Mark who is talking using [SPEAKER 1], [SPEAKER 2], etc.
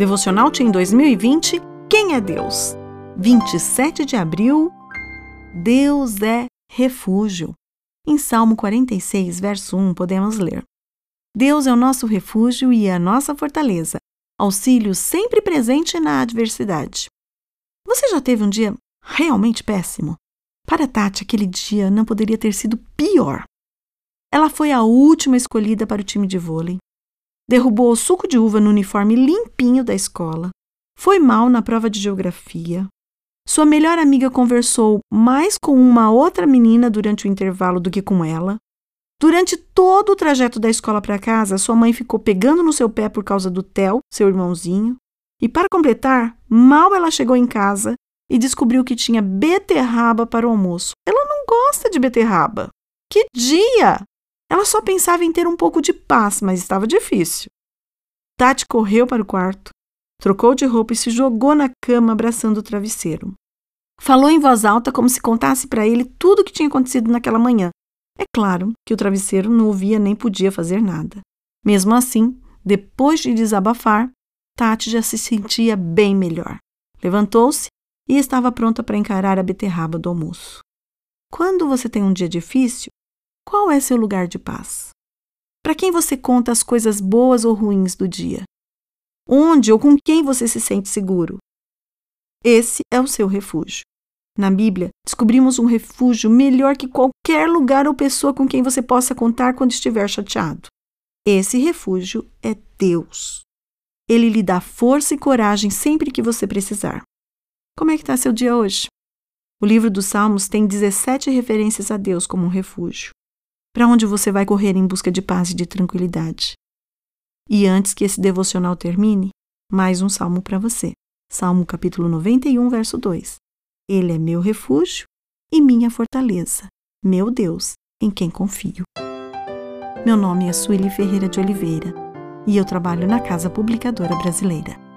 [SPEAKER 1] Devocional Team 2020 Quem é Deus? 27 de abril Deus é refúgio. Em Salmo 46, verso 1, podemos ler: Deus é o nosso refúgio e a nossa fortaleza, auxílio sempre presente na adversidade. Você já teve um dia realmente péssimo? Para Tati, aquele dia não poderia ter sido pior. Ela foi a última escolhida para o time de vôlei. Derrubou o suco de uva no uniforme limpinho da escola. Foi mal na prova de geografia. Sua melhor amiga conversou mais com uma outra menina durante o intervalo do que com ela. Durante todo o trajeto da escola para casa, sua mãe ficou pegando no seu pé por causa do Theo, seu irmãozinho. E para completar, mal ela chegou em casa e descobriu que tinha beterraba para o almoço. Ela não gosta de beterraba. Que dia! Ela só pensava em ter um pouco de paz, mas estava difícil. Tati correu para o quarto, trocou de roupa e se jogou na cama abraçando o travesseiro. Falou em voz alta como se contasse para ele tudo o que tinha acontecido naquela manhã. É claro que o travesseiro não ouvia nem podia fazer nada. Mesmo assim, depois de desabafar, Tati já se sentia bem melhor. Levantou-se e estava pronta para encarar a beterraba do almoço. Quando você tem um dia difícil, qual é seu lugar de paz? Para quem você conta as coisas boas ou ruins do dia? Onde ou com quem você se sente seguro? Esse é o seu refúgio. Na Bíblia, descobrimos um refúgio melhor que qualquer lugar ou pessoa com quem você possa contar quando estiver chateado. Esse refúgio é Deus. Ele lhe dá força e coragem sempre que você precisar. Como é que está seu dia hoje? O livro dos Salmos tem 17 referências a Deus como um refúgio. Para onde você vai correr em busca de paz e de tranquilidade? E antes que esse devocional termine, mais um salmo para você. Salmo capítulo 91, verso 2. Ele é meu refúgio e minha fortaleza, meu Deus, em quem confio. Meu nome é Sueli Ferreira de Oliveira e eu trabalho na Casa Publicadora Brasileira.